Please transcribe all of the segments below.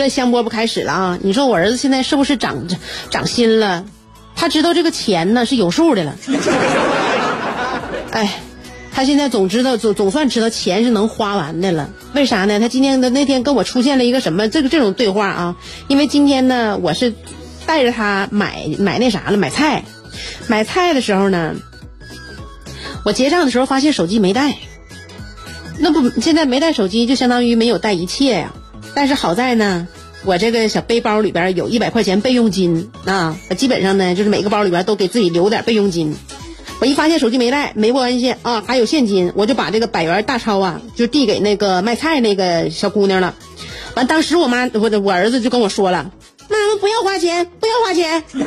乐香饽饽开始了啊！你说我儿子现在是不是长长心了？他知道这个钱呢是有数的了。哎，他现在总知道总总算知道钱是能花完的了。为啥呢？他今天的那天跟我出现了一个什么这个这种对话啊？因为今天呢，我是带着他买买那啥了，买菜。买菜的时候呢，我结账的时候发现手机没带。那不现在没带手机，就相当于没有带一切呀。但是好在呢，我这个小背包里边有一百块钱备用金啊，基本上呢就是每个包里边都给自己留点备用金。我一发现手机没带，没关系啊，还有现金，我就把这个百元大钞啊就递给那个卖菜那个小姑娘了。完，当时我妈我我儿子就跟我说了：“妈妈不要花钱，不要花钱。”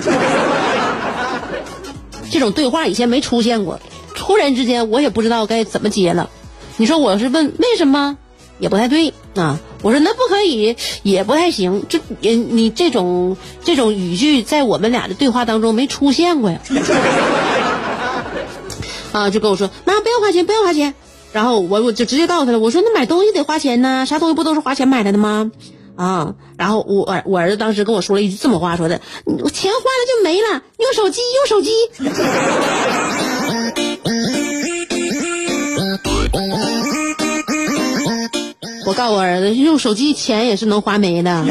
这种对话以前没出现过，突然之间我也不知道该怎么接了。你说我是问为什么？也不太对啊！我说那不可以，也不太行。这你你这种这种语句在我们俩的对话当中没出现过呀。啊，就跟我说妈不要花钱，不要花钱。然后我我就直接告诉他了，我说那买东西得花钱呢，啥东西不都是花钱买来的吗？啊，然后我我儿子当时跟我说了一句这么话，说的我钱花了就没了，用手机用手机。告诉我儿子，用手机钱也是能花没的。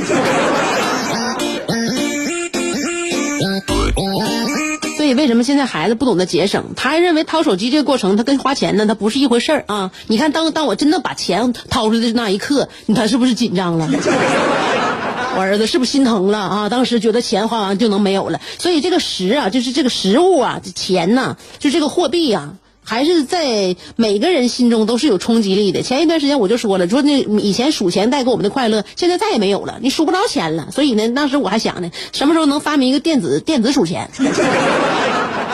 所以为什么现在孩子不懂得节省？他还认为掏手机这个过程，他跟花钱呢，他不是一回事儿啊！你看，当当我真的把钱掏出来的那一刻，他是不是紧张了？我儿子是不是心疼了啊？当时觉得钱花完就能没有了，所以这个实啊，就是这个实物啊，钱呐，就这个货币呀。还是在每个人心中都是有冲击力的。前一段时间我就说了，说那以前数钱带给我们的快乐，现在再也没有了，你数不着钱了。所以呢，当时我还想呢，什么时候能发明一个电子 电子数钱，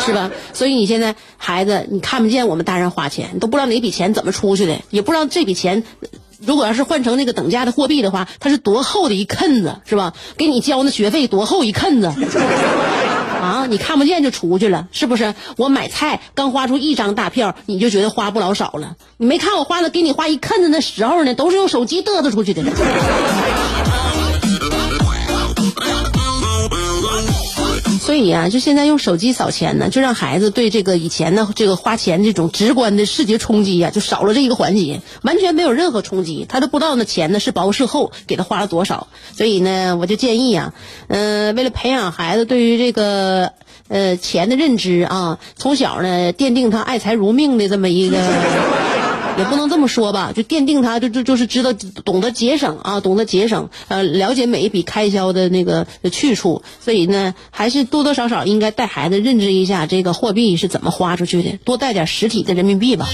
是吧？所以你现在孩子，你看不见我们大人花钱，都不知道哪笔钱怎么出去的，也不知道这笔钱，如果要是换成那个等价的货币的话，它是多厚的一坑子，是吧？给你交那学费多厚一坑子。啊，你看不见就出去了，是不是？我买菜刚花出一张大票，你就觉得花不老少了。你没看我花的给你花一坑子的时候呢，都是用手机嘚瑟出去的。所以啊，就现在用手机扫钱呢，就让孩子对这个以前的这个花钱这种直观的视觉冲击呀，就少了这一个环节，完全没有任何冲击，他都不知道那钱呢是薄是厚，给他花了多少。所以呢，我就建议啊，嗯，为了培养孩子对于这个呃钱的认知啊，从小呢奠定他爱财如命的这么一个。也不能这么说吧，就奠定他就就就是知道懂得节省啊，懂得节省，呃，了解每一笔开销的那个去处，所以呢，还是多多少少应该带孩子认知一下这个货币是怎么花出去的，多带点实体的人民币吧。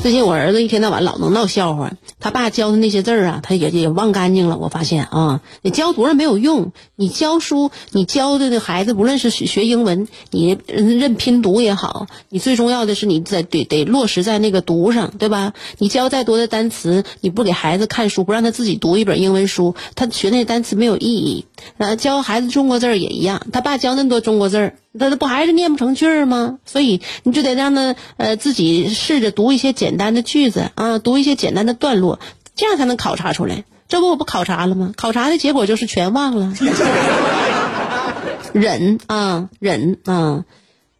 最近我儿子一天到晚老能闹笑话，他爸教的那些字儿啊，他也也忘干净了。我发现啊，你教多少没有用，你教书，你教的那孩子，不论是学英文，你认拼读也好，你最重要的是你在得得落实在那个读上，对吧？你教再多的单词，你不给孩子看书，不让他自己读一本英文书，他学那单词没有意义。呃，教孩子中国字儿也一样，他爸教那么多中国字儿。他不还是念不成句儿吗？所以你就得让他呃自己试着读一些简单的句子啊，读一些简单的段落，这样才能考察出来。这不我不考察了吗？考察的结果就是全忘了。忍啊，忍啊，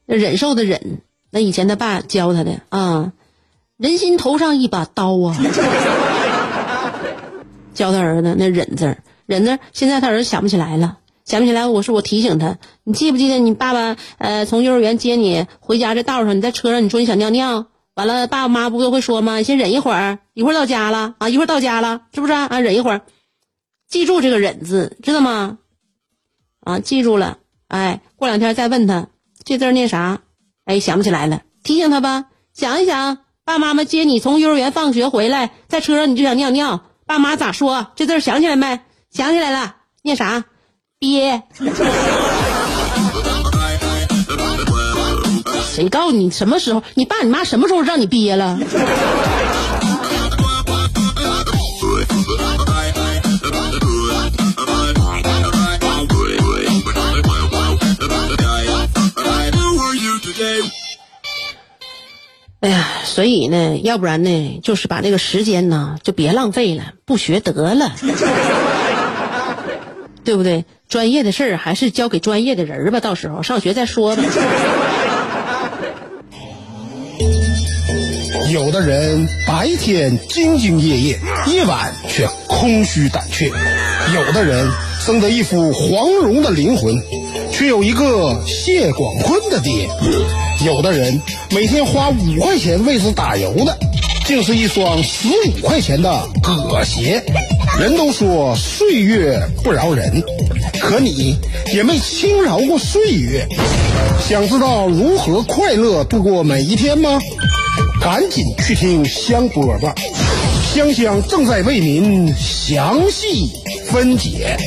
忍受的忍。那以前他爸教他的啊，人心头上一把刀啊，教他儿子那忍字儿，忍字。现在他儿子想不起来了，想不起来。我说我提醒他，你记不记得你爸爸呃从幼儿园接你回家这道上，你在车上你说你想尿尿，完了爸爸妈妈不都会说吗？你先忍一会儿，一会儿到家了啊，一会儿到家了，是不是啊？忍一会儿，记住这个忍字，知道吗？啊，记住了。哎，过两天再问他这字念啥？哎，想不起来了，提醒他吧。想一想，爸妈妈接你从幼儿园放学回来，在车上你就想尿尿，爸妈咋说？这字想起来没？想起来了，念啥？憋。谁告诉你什么时候？你爸你妈什么时候让你憋了？哎呀，所以呢，要不然呢，就是把这个时间呢，就别浪费了，不学得了，对不对？专业的事儿还是交给专业的人吧，到时候上学再说吧。有的人白天兢兢业业，夜晚却空虚胆怯；有的人生得一副黄蓉的灵魂，却有一个谢广坤的爹；有的人每天花五块钱为此打油的，竟是一双十五块钱的葛鞋。人都说岁月不饶人，可你也没轻饶过岁月。想知道如何快乐度过每一天吗？赶紧去听香饽吧，香香正在为您详细分解。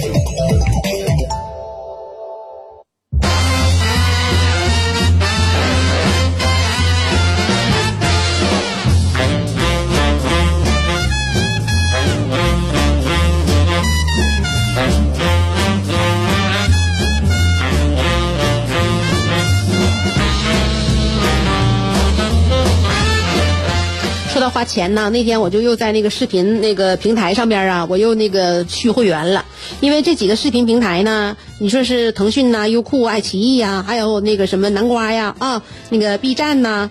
要花钱呢，那天我就又在那个视频那个平台上边啊，我又那个续会员了。因为这几个视频平台呢，你说是腾讯呐、优酷、爱奇艺呀，还有那个什么南瓜呀啊，那个 B 站呐，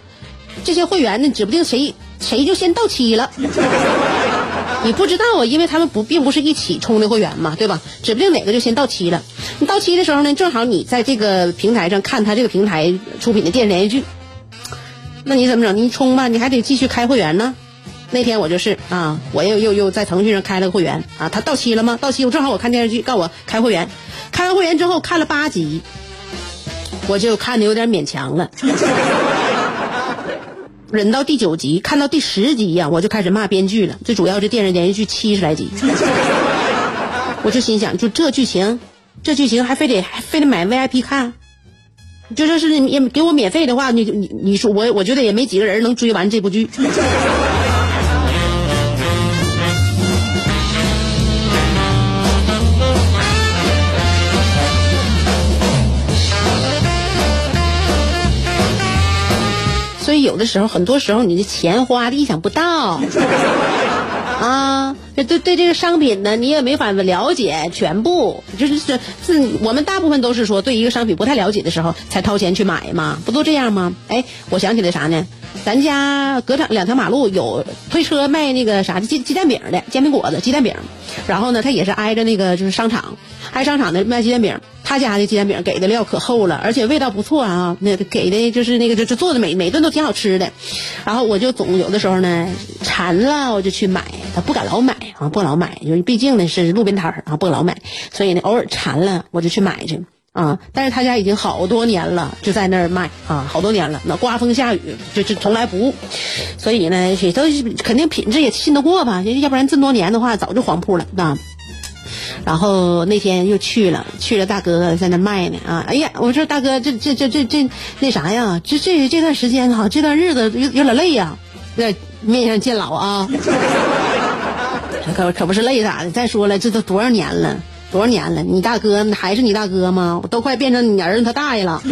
这些会员呢，指不定谁谁就先到期了。你不知道啊，因为他们不并不是一起充的会员嘛，对吧？指不定哪个就先到期了。你到期的时候呢，正好你在这个平台上看他这个平台出品的电视连续剧。那你怎么整？你充吧，你还得继续开会员呢。那天我就是啊，我又又又在腾讯上开了个会员啊，它到期了吗？到期，我正好我看电视剧，告我开会员。开完会员之后看了八集，我就看的有点勉强了。忍到第九集，看到第十集呀，我就开始骂编剧了。最主要这电视连续剧七十来集，我就心想，就这剧情，这剧情还非得还非得买 VIP 看。就说是也给我免费的话，你你你说我我觉得也没几个人能追完这部剧。所以有的时候，很多时候你的钱花的意想不到啊。对对，这个商品呢，你也没法了解全部，就是是是我们大部分都是说对一个商品不太了解的时候才掏钱去买嘛，不都这样吗？哎，我想起来啥呢？咱家隔两两条马路有推车卖那个啥鸡鸡蛋饼的煎饼果子鸡蛋饼，然后呢，他也是挨着那个就是商场，挨商场的卖鸡蛋饼，他家的鸡蛋饼给的料可厚了，而且味道不错啊，那给的就是那个就就做的每每顿都挺好吃的，然后我就总有的时候呢馋了我就去买，他不敢老买啊，不老买，因为毕竟呢是路边摊儿啊，不老买，所以呢偶尔馋了我就去买去。啊！但是他家已经好多年了，就在那儿卖啊，好多年了。那刮风下雨就是从来不误，所以呢，也都肯定品质也信得过吧？要不然这么多年的话，早就黄铺了啊。然后那天又去了，去了大哥在那卖呢啊！哎呀，我说大哥，这这这这这那啥呀？这这这段时间哈，这段日子有有点累呀，有点面上见老啊。可可不是累咋的？再说了，这都多少年了？多少年了？你大哥还是你大哥吗？我都快变成你儿子他大爷了。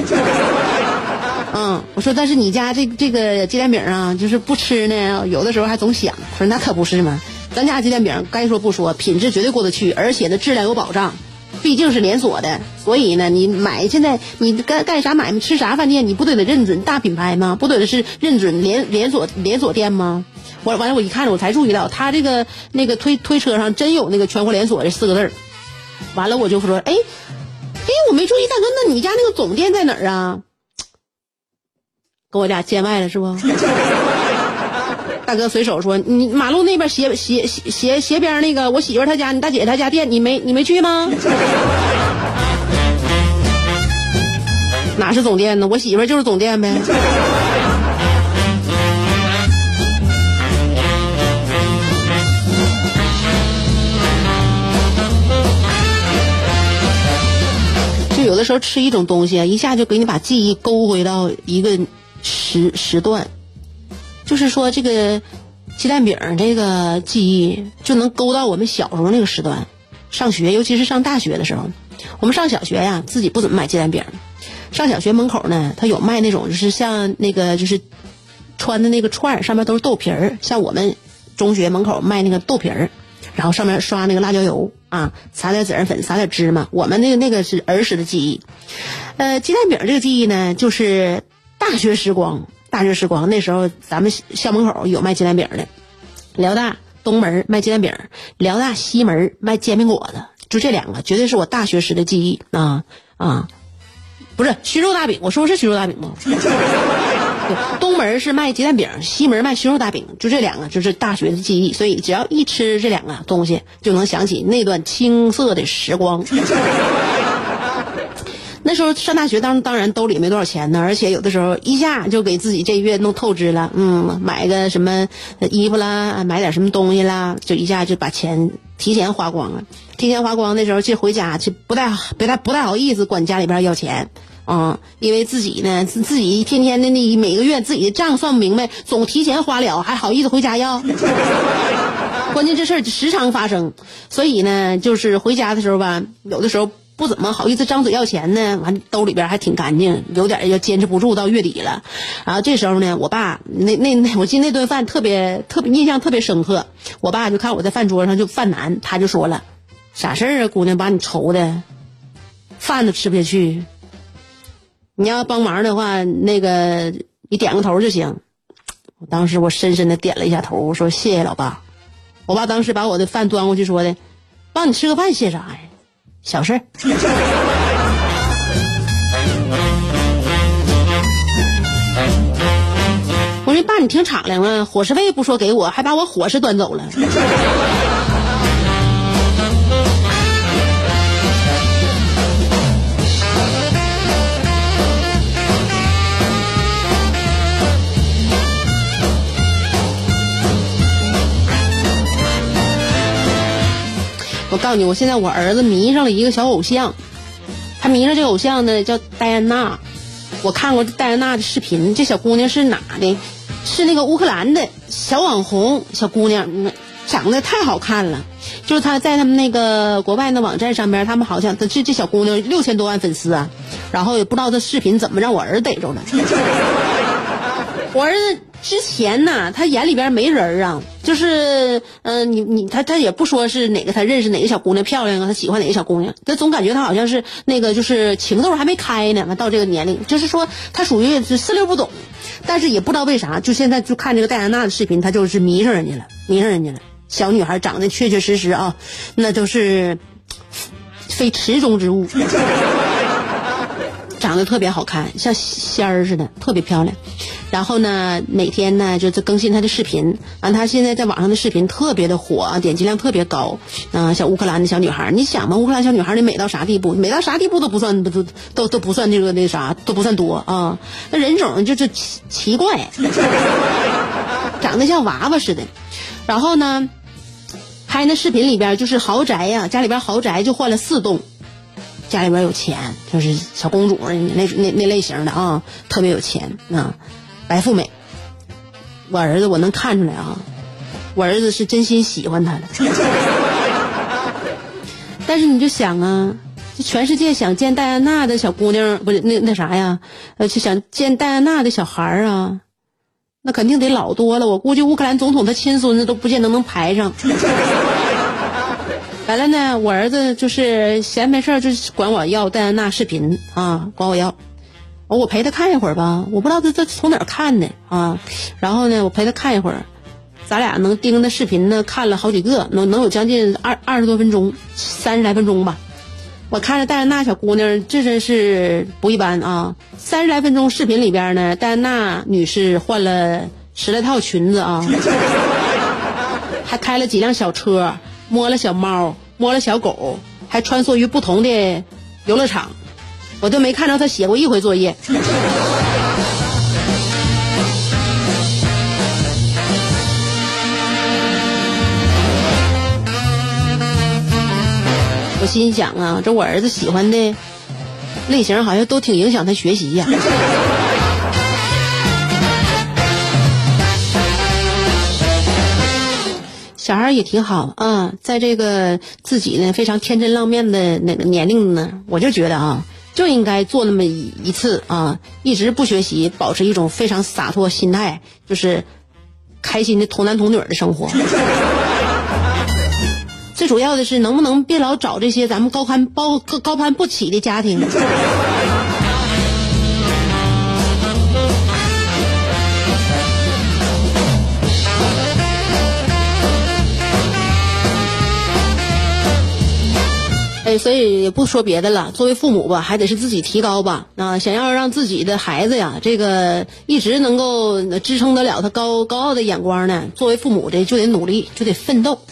嗯，我说，但是你家这这个鸡蛋饼啊，就是不吃呢，有的时候还总想。他说那可不是吗？咱家鸡蛋饼该说不说，品质绝对过得去，而且呢质量有保障。毕竟是连锁的，所以呢，你买现在你干干啥买卖吃啥饭店，你不得得认准大品牌吗？不得是认准连连锁连锁店吗？我完了，我一看我才注意到，他这个那个推推车上真有那个全国连锁这四个字儿。完了，我就说，哎，哎，我没注意，大哥，那你家那个总店在哪儿啊？跟我俩见外了是不？大哥随手说：“你马路那边斜斜斜斜边那个我媳妇她家，你大姐她家店，你没你没去吗？哪是总店呢？我媳妇就是总店呗。”就有的时候吃一种东西，一下就给你把记忆勾回到一个时时段。就是说，这个鸡蛋饼这个记忆就能勾到我们小时候那个时段，上学，尤其是上大学的时候。我们上小学呀，自己不怎么买鸡蛋饼。上小学门口呢，他有卖那种，就是像那个就是穿的那个串儿，上面都是豆皮儿。像我们中学门口卖那个豆皮儿，然后上面刷那个辣椒油啊，撒点孜然粉，撒点芝麻。我们那个那个是儿时的记忆。呃，鸡蛋饼这个记忆呢，就是大学时光。大学时光，那时候咱们校门口有卖鸡蛋饼的，辽大东门卖鸡蛋饼，辽大西门卖煎饼果子，就这两个，绝对是我大学时的记忆啊啊！不是熏肉大饼，我说的是熏肉大饼吗？东门是卖鸡蛋饼，西门卖熏肉大饼，就这两个就是大学的记忆，所以只要一吃这两个东西，就能想起那段青涩的时光。那时候上大学，当当然兜里没多少钱呢，而且有的时候一下就给自己这月弄透支了，嗯，买个什么衣服啦，买点什么东西啦，就一下就把钱提前花光了。提前花光那时候，去回家就不太不太不太好意思管家里边要钱，啊，因为自己呢自己一天天的那每个月自己的账算不明白，总提前花了，还好意思回家要？关键这事儿时常发生，所以呢，就是回家的时候吧，有的时候。不怎么好意思张嘴要钱呢，完兜里边还挺干净，有点要坚持不住到月底了，然后这时候呢，我爸那那那，我记得那顿饭特别特别印象特别深刻，我爸就看我在饭桌上就犯难，他就说了，啥事儿啊，姑娘把你愁的，饭都吃不下去，你要帮忙的话，那个你点个头就行。我当时我深深的点了一下头，我说谢谢老爸。我爸当时把我的饭端过去说的，帮你吃个饭谢啥呀？小事。我说爸，你挺敞亮啊，伙食费不说给我，还把我伙食端走了。我告诉你，我现在我儿子迷上了一个小偶像，他迷上这个偶像呢，叫戴安娜。我看过戴安娜的视频，这小姑娘是哪的？是那个乌克兰的小网红小姑娘，长得太好看了。就是她在他们那个国外的网站上边，他们好像这这小姑娘六千多万粉丝啊。然后也不知道这视频怎么让我儿子逮着了。我儿子。之前呢，他眼里边没人啊，就是，嗯，你你他他也不说是哪个他认识哪个小姑娘漂亮啊，他喜欢哪个小姑娘，他总感觉他好像是那个就是情窦还没开呢，到这个年龄，就是说他属于是四六不懂，但是也不知道为啥，就现在就看这个戴安娜的视频，他就是迷上人家了，迷上人家了。小女孩长得确确实实啊，那都是非池中之物，长得特别好看，像仙儿似的，特别漂亮。然后呢，每天呢就更新他的视频，完他现在在网上的视频特别的火，点击量特别高。啊，像乌克兰的小女孩，你想嘛，乌克兰小女孩得美到啥地步？美到啥地步都不算，都都都不算这个那啥，都不算多啊。那人种就是奇奇怪，长得像娃娃似的。然后呢，拍那视频里边就是豪宅呀，家里边豪宅就换了四栋，家里边有钱，就是小公主那那那类型的啊，特别有钱啊。白富美，我儿子我能看出来啊，我儿子是真心喜欢她的。但是你就想啊，这全世界想见戴安娜的小姑娘，不是那那啥呀？呃，就想见戴安娜的小孩儿啊，那肯定得老多了。我估计乌克兰总统他亲孙子都不见得能排上。完了呢，我儿子就是闲没事儿就管我要戴安娜视频啊，管我要，我陪他看一会儿吧，我不知道他他从哪儿看的啊，然后呢，我陪他看一会儿，咱俩能盯着视频呢看了好几个，能能有将近二二十多分钟，三十来分钟吧。我看着戴安娜小姑娘，这真是不一般啊！三十来分钟视频里边呢，戴安娜女士换了十来套裙子啊，还开了几辆小车，摸了小猫，摸了小狗，还穿梭于不同的游乐场，我都没看着他写过一回作业。我心想啊，这我儿子喜欢的类型好像都挺影响他学习呀。小孩也挺好啊，在这个自己呢非常天真浪漫的那个年龄呢，我就觉得啊，就应该做那么一一次啊，一直不学习，保持一种非常洒脱心态，就是开心的童男童女的生活。最主要的是，能不能别老找这些咱们高攀高高攀不起的家庭？所以也不说别的了，作为父母吧，还得是自己提高吧。啊，想要让自己的孩子呀，这个一直能够支撑得了他高高傲的眼光呢，作为父母的就得努力，就得奋斗。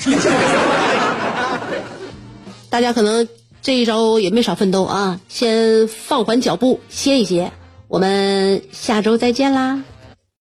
大家可能这一周也没少奋斗啊，先放缓脚步，歇一歇。我们下周再见啦。